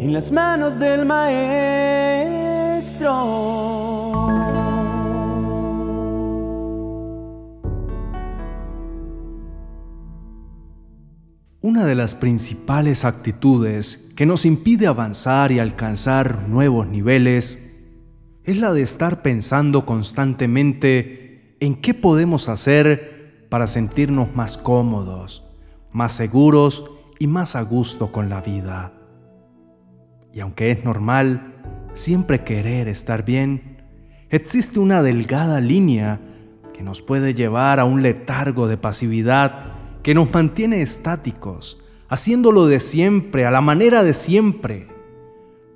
en las manos del maestro. Una de las principales actitudes que nos impide avanzar y alcanzar nuevos niveles es la de estar pensando constantemente en qué podemos hacer para sentirnos más cómodos, más seguros y más a gusto con la vida. Y aunque es normal siempre querer estar bien, existe una delgada línea que nos puede llevar a un letargo de pasividad que nos mantiene estáticos, haciéndolo de siempre, a la manera de siempre.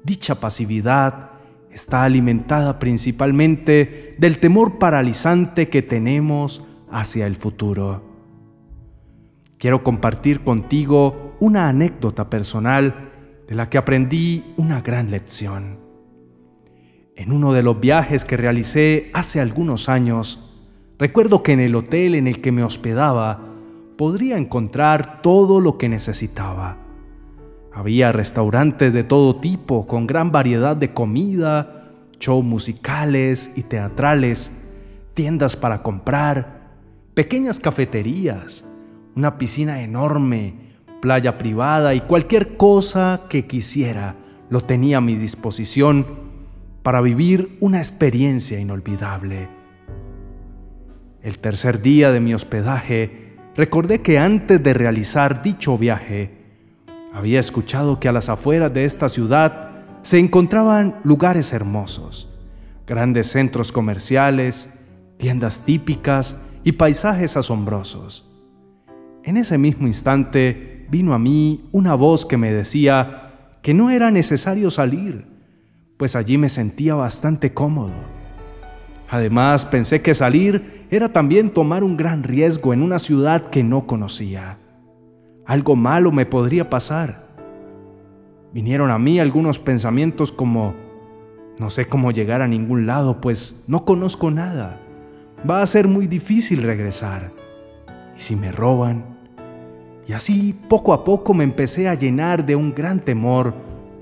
Dicha pasividad está alimentada principalmente del temor paralizante que tenemos hacia el futuro. Quiero compartir contigo una anécdota personal de la que aprendí una gran lección. En uno de los viajes que realicé hace algunos años, recuerdo que en el hotel en el que me hospedaba podría encontrar todo lo que necesitaba. Había restaurantes de todo tipo con gran variedad de comida, shows musicales y teatrales, tiendas para comprar, pequeñas cafeterías, una piscina enorme, playa privada y cualquier cosa que quisiera lo tenía a mi disposición para vivir una experiencia inolvidable. El tercer día de mi hospedaje, recordé que antes de realizar dicho viaje, había escuchado que a las afueras de esta ciudad se encontraban lugares hermosos, grandes centros comerciales, tiendas típicas y paisajes asombrosos. En ese mismo instante vino a mí una voz que me decía que no era necesario salir, pues allí me sentía bastante cómodo. Además, pensé que salir era también tomar un gran riesgo en una ciudad que no conocía. Algo malo me podría pasar. Vinieron a mí algunos pensamientos como, no sé cómo llegar a ningún lado, pues no conozco nada. Va a ser muy difícil regresar. ¿Y si me roban? Y así poco a poco me empecé a llenar de un gran temor,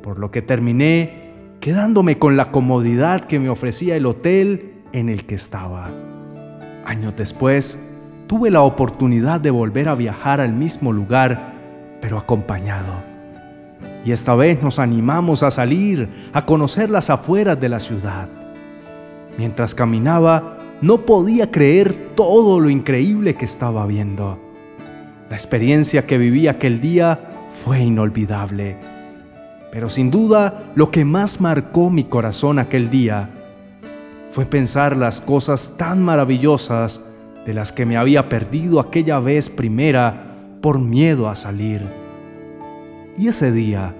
por lo que terminé quedándome con la comodidad que me ofrecía el hotel en el que estaba. Años después, tuve la oportunidad de volver a viajar al mismo lugar, pero acompañado. Y esta vez nos animamos a salir, a conocer las afueras de la ciudad. Mientras caminaba, no podía creer todo lo increíble que estaba viendo. La experiencia que viví aquel día fue inolvidable. Pero sin duda, lo que más marcó mi corazón aquel día fue pensar las cosas tan maravillosas de las que me había perdido aquella vez primera por miedo a salir. Y ese día,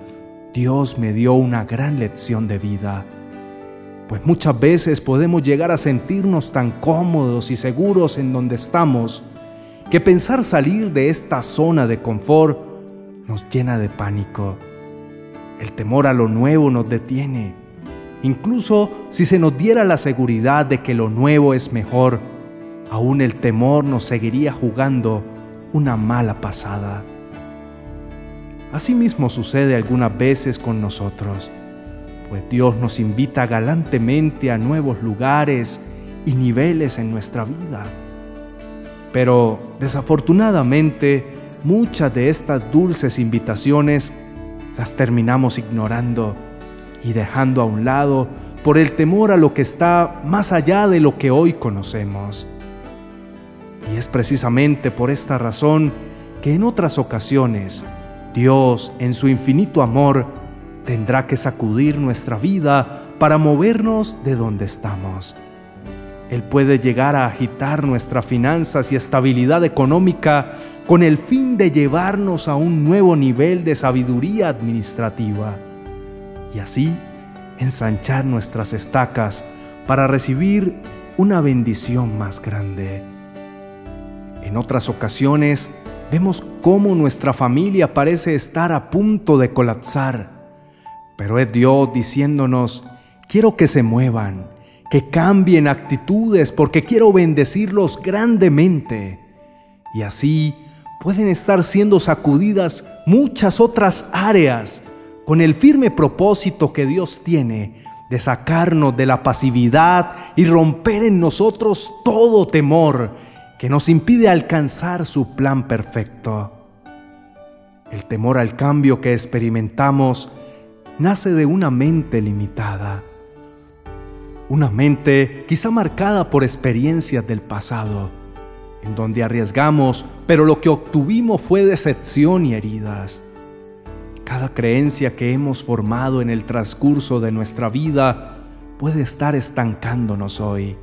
Dios me dio una gran lección de vida, pues muchas veces podemos llegar a sentirnos tan cómodos y seguros en donde estamos, que pensar salir de esta zona de confort nos llena de pánico. El temor a lo nuevo nos detiene. Incluso si se nos diera la seguridad de que lo nuevo es mejor, aún el temor nos seguiría jugando una mala pasada. Asimismo sucede algunas veces con nosotros, pues Dios nos invita galantemente a nuevos lugares y niveles en nuestra vida. Pero desafortunadamente muchas de estas dulces invitaciones las terminamos ignorando y dejando a un lado por el temor a lo que está más allá de lo que hoy conocemos. Y es precisamente por esta razón que en otras ocasiones Dios, en su infinito amor, tendrá que sacudir nuestra vida para movernos de donde estamos. Él puede llegar a agitar nuestras finanzas y estabilidad económica con el fin de llevarnos a un nuevo nivel de sabiduría administrativa y así ensanchar nuestras estacas para recibir una bendición más grande. En otras ocasiones vemos cómo nuestra familia parece estar a punto de colapsar, pero es Dios diciéndonos, quiero que se muevan, que cambien actitudes porque quiero bendecirlos grandemente. Y así pueden estar siendo sacudidas muchas otras áreas con el firme propósito que Dios tiene de sacarnos de la pasividad y romper en nosotros todo temor que nos impide alcanzar su plan perfecto. El temor al cambio que experimentamos nace de una mente limitada, una mente quizá marcada por experiencias del pasado, en donde arriesgamos, pero lo que obtuvimos fue decepción y heridas. Cada creencia que hemos formado en el transcurso de nuestra vida puede estar estancándonos hoy,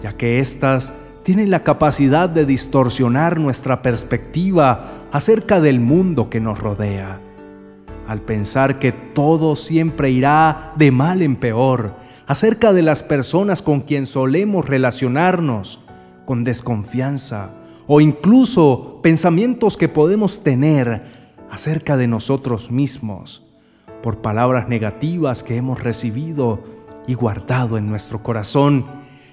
ya que éstas tienen la capacidad de distorsionar nuestra perspectiva acerca del mundo que nos rodea. Al pensar que todo siempre irá de mal en peor, acerca de las personas con quien solemos relacionarnos, con desconfianza, o incluso pensamientos que podemos tener acerca de nosotros mismos por palabras negativas que hemos recibido y guardado en nuestro corazón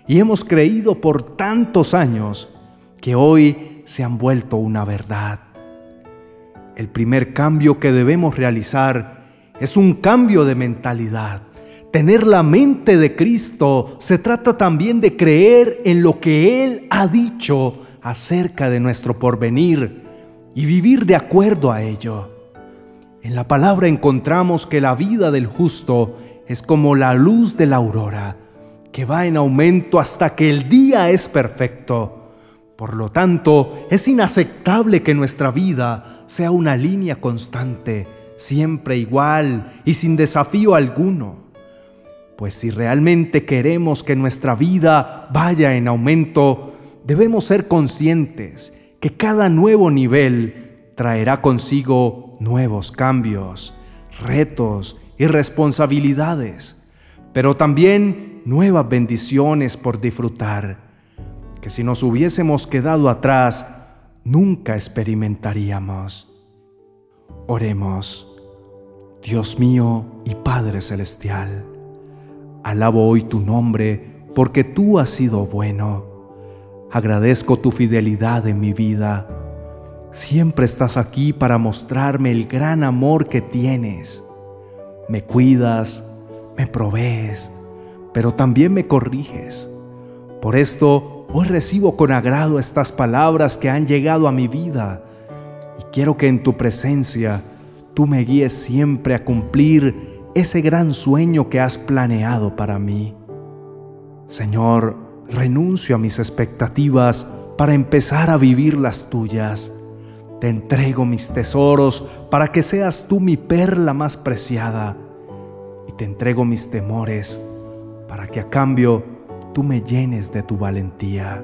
y hemos creído por tantos años que hoy se han vuelto una verdad. El primer cambio que debemos realizar es un cambio de mentalidad. Tener la mente de Cristo se trata también de creer en lo que Él ha dicho acerca de nuestro porvenir y vivir de acuerdo a ello. En la palabra encontramos que la vida del justo es como la luz de la aurora, que va en aumento hasta que el día es perfecto. Por lo tanto, es inaceptable que nuestra vida sea una línea constante, siempre igual y sin desafío alguno. Pues si realmente queremos que nuestra vida vaya en aumento, debemos ser conscientes que cada nuevo nivel traerá consigo nuevos cambios, retos y responsabilidades, pero también nuevas bendiciones por disfrutar, que si nos hubiésemos quedado atrás, nunca experimentaríamos. Oremos, Dios mío y Padre Celestial, alabo hoy tu nombre porque tú has sido bueno Agradezco tu fidelidad en mi vida. Siempre estás aquí para mostrarme el gran amor que tienes. Me cuidas, me provees, pero también me corriges. Por esto, hoy recibo con agrado estas palabras que han llegado a mi vida y quiero que en tu presencia tú me guíes siempre a cumplir ese gran sueño que has planeado para mí. Señor, renuncio a mis expectativas para empezar a vivir las tuyas. Te entrego mis tesoros para que seas tú mi perla más preciada. Y te entrego mis temores para que a cambio tú me llenes de tu valentía.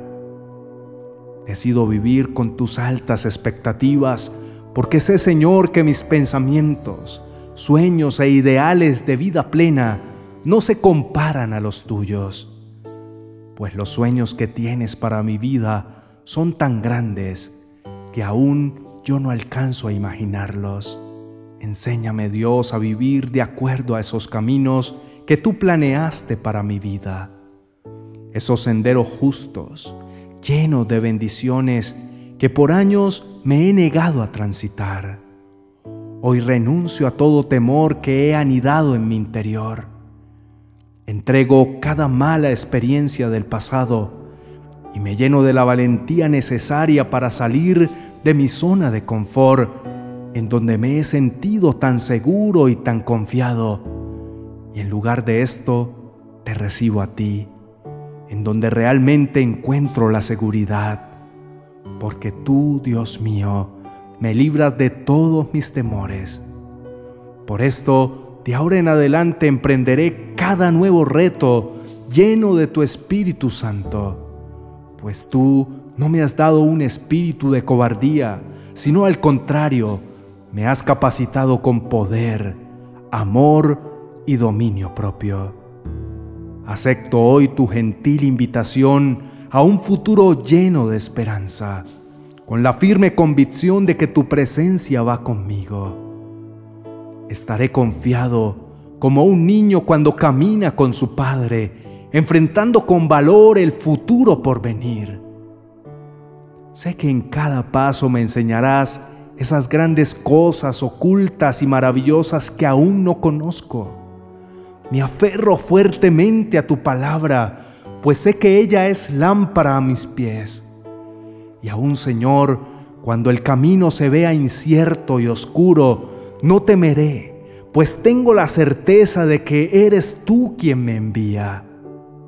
Decido vivir con tus altas expectativas porque sé, Señor, que mis pensamientos, sueños e ideales de vida plena no se comparan a los tuyos pues los sueños que tienes para mi vida son tan grandes que aún yo no alcanzo a imaginarlos. Enséñame Dios a vivir de acuerdo a esos caminos que tú planeaste para mi vida, esos senderos justos, llenos de bendiciones que por años me he negado a transitar. Hoy renuncio a todo temor que he anidado en mi interior Entrego cada mala experiencia del pasado y me lleno de la valentía necesaria para salir de mi zona de confort, en donde me he sentido tan seguro y tan confiado. Y en lugar de esto, te recibo a ti, en donde realmente encuentro la seguridad, porque tú, Dios mío, me libras de todos mis temores. Por esto, de ahora en adelante emprenderé cada nuevo reto lleno de tu Espíritu Santo, pues tú no me has dado un espíritu de cobardía, sino al contrario, me has capacitado con poder, amor y dominio propio. Acepto hoy tu gentil invitación a un futuro lleno de esperanza, con la firme convicción de que tu presencia va conmigo Estaré confiado como un niño cuando camina con su padre, enfrentando con valor el futuro por venir. Sé que en cada paso me enseñarás esas grandes cosas ocultas y maravillosas que aún no conozco. Me aferro fuertemente a tu palabra, pues sé que ella es lámpara a mis pies. Y aún, Señor, cuando el camino se vea incierto y oscuro, no temeré, pues tengo la certeza de que eres tú quien me envía.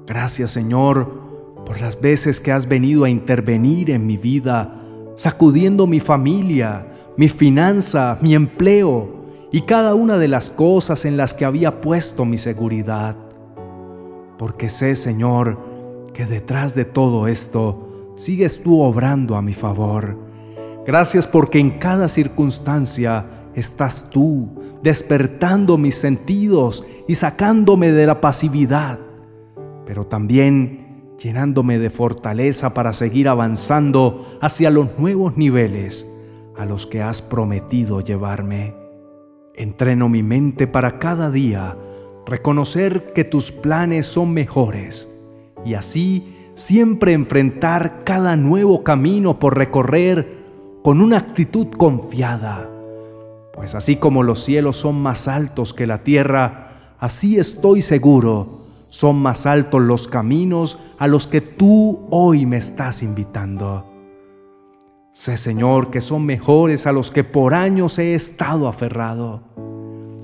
Gracias, Señor, por las veces que has venido a intervenir en mi vida, sacudiendo mi familia, mi finanza, mi empleo y cada una de las cosas en las que había puesto mi seguridad. Porque sé, Señor, que detrás de todo esto sigues tú obrando a mi favor. Gracias porque en cada circunstancia estás tú despertando mis sentidos y sacándome de la pasividad, pero también llenándome de fortaleza para seguir avanzando hacia los nuevos niveles a los que has prometido llevarme. Entreno mi mente para cada día reconocer que tus planes son mejores y así siempre enfrentar cada nuevo camino por recorrer con una actitud confiada. Pues así como los cielos son más altos que la tierra, así estoy seguro, son más altos los caminos a los que tú hoy me estás invitando. Sé, Señor, que son mejores a los que por años he estado aferrado.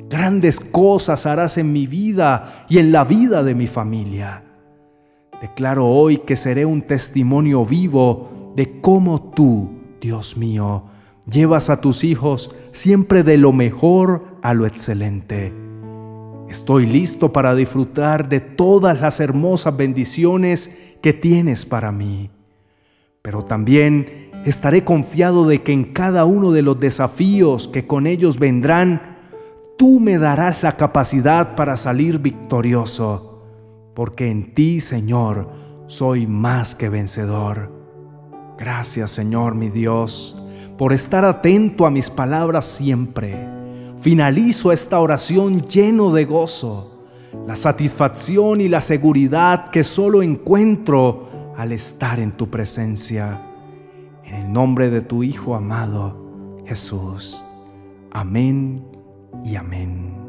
Grandes cosas harás en mi vida y en la vida de mi familia. Declaro hoy que seré un testimonio vivo de cómo tú, Dios mío, llevas a tus hijos siempre de lo mejor a lo excelente. Estoy listo para disfrutar de todas las hermosas bendiciones que tienes para mí. Pero también estaré confiado de que en cada uno de los desafíos que con ellos vendrán, tú me darás la capacidad para salir victorioso, porque en ti, Señor, soy más que vencedor. Gracias, Señor mi Dios, por estar atento a mis palabras siempre. Finalizo esta oración lleno de gozo, la satisfacción y la seguridad que solo encuentro al estar en tu presencia. En el nombre de tu Hijo amado, Jesús. Amén y amén.